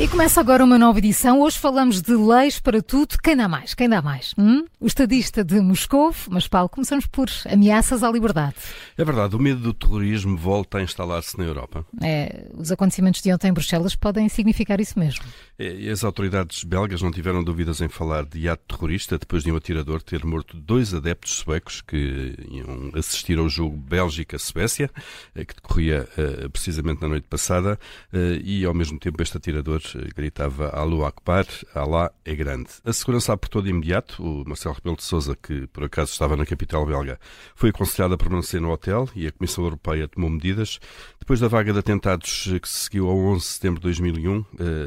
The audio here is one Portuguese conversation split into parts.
E começa agora uma nova edição. Hoje falamos de leis para tudo. Quem dá mais? Quem dá mais? Hum? O estadista de Moscou, mas Paulo, começamos por ameaças à liberdade. É verdade, o medo do terrorismo volta a instalar-se na Europa. É, os acontecimentos de ontem em Bruxelas podem significar isso mesmo. É, as autoridades belgas não tiveram dúvidas em falar de ato terrorista depois de um atirador ter morto dois adeptos suecos que iam assistir ao jogo Bélgica-Suécia, eh, que decorria uh, precisamente na noite passada, uh, e ao mesmo tempo este atirador gritava Alô Akbar, Alá é grande. A segurança apertou de imediato. O Marcelo Rebelo de Sousa, que por acaso estava na capital belga, foi aconselhado a permanecer no hotel e a Comissão Europeia tomou medidas. Depois da vaga de atentados que se seguiu ao 11 de setembro de 2001,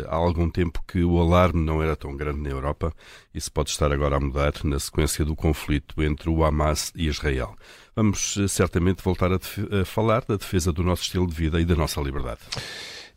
há algum tempo que o alarme não era tão grande na Europa. Isso pode estar agora a mudar na sequência do conflito entre o Hamas e Israel. Vamos certamente voltar a, a falar da defesa do nosso estilo de vida e da nossa liberdade.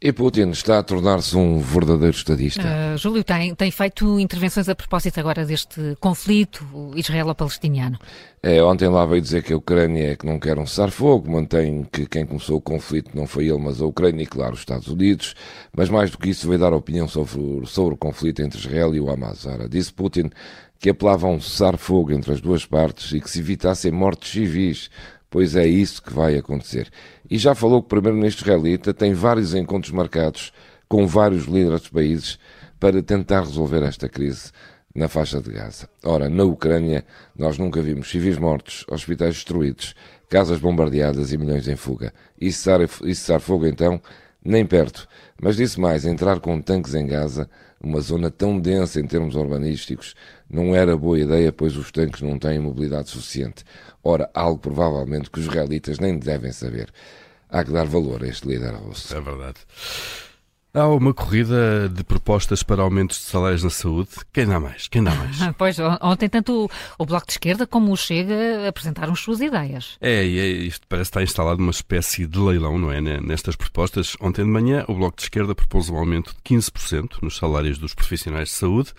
E Putin está a tornar-se um verdadeiro estadista. Uh, Júlio, tem, tem feito intervenções a propósito agora deste conflito israelo-palestiniano? É, ontem lá veio dizer que a Ucrânia é que não quer um cessar-fogo, mantém que quem começou o conflito não foi ele, mas a Ucrânia e, claro, os Estados Unidos. Mas mais do que isso, veio dar opinião sobre, sobre o conflito entre Israel e o Hamas. Ora, disse Putin que apelava a um cessar-fogo entre as duas partes e que se evitassem mortes civis pois é isso que vai acontecer. E já falou que o primeiro-ministro israelita tem vários encontros marcados com vários líderes dos países para tentar resolver esta crise na faixa de Gaza. Ora, na Ucrânia, nós nunca vimos civis mortos, hospitais destruídos, casas bombardeadas e milhões em fuga. E cessar, e cessar fogo, então, nem perto. Mas disse mais, entrar com tanques em Gaza, uma zona tão densa em termos urbanísticos, não era boa ideia, pois os tanques não têm mobilidade suficiente. Ora, algo provavelmente que os israelitas nem devem saber. Há que dar valor a este líder russo. É verdade. Há uma corrida de propostas para aumentos de salários na saúde. Quem dá mais? Quem dá mais? pois, ontem tanto o Bloco de Esquerda como o Chega apresentaram as suas ideias. É, e é, isto parece estar instalado uma espécie de leilão, não é? Nestas propostas. Ontem de manhã, o Bloco de Esquerda propôs um aumento de 15% nos salários dos profissionais de saúde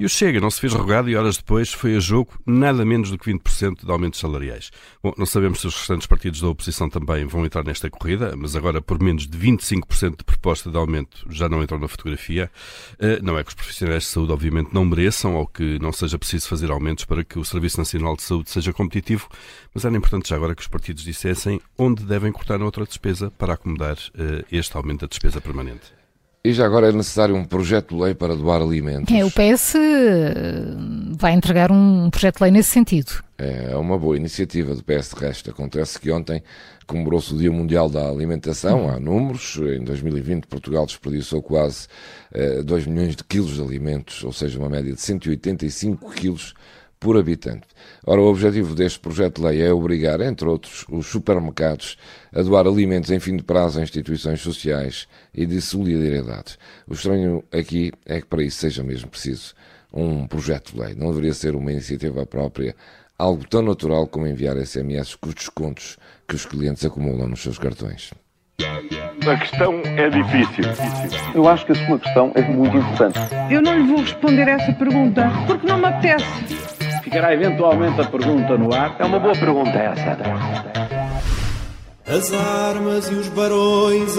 e o Chega não se fez rogado e horas depois foi a jogo nada menos do que 20% de aumentos salariais. Bom, não sabemos se os restantes partidos da oposição também vão entrar nesta corrida, mas agora por menos de 25% de proposta de aumento já não entram na fotografia. Eh, não é que os profissionais de saúde, obviamente, não mereçam ou que não seja preciso fazer aumentos para que o Serviço Nacional de Saúde seja competitivo, mas era importante já agora que os partidos dissessem onde devem cortar outra despesa para acomodar eh, este aumento da despesa permanente. E já agora é necessário um projeto de lei para doar alimentos. É, o PS vai entregar um projeto de lei nesse sentido. É uma boa iniciativa do PS de resto. Acontece que ontem comemorou-se o Dia Mundial da Alimentação, há números. Em 2020, Portugal desperdiçou quase eh, 2 milhões de quilos de alimentos, ou seja, uma média de 185 quilos por habitante. Ora, o objetivo deste projeto de lei é obrigar, entre outros, os supermercados a doar alimentos em fim de prazo a instituições sociais e de solidariedade. O estranho aqui é que para isso seja mesmo preciso um projeto de lei. Não deveria ser uma iniciativa própria, algo tão natural como enviar SMS com os descontos que os clientes acumulam nos seus cartões. A questão é difícil. Eu acho que a sua questão é muito importante. Eu não lhe vou responder essa pergunta porque não me apetece. Ficará eventualmente a pergunta no ar. É uma boa pergunta essa. As armas e os barões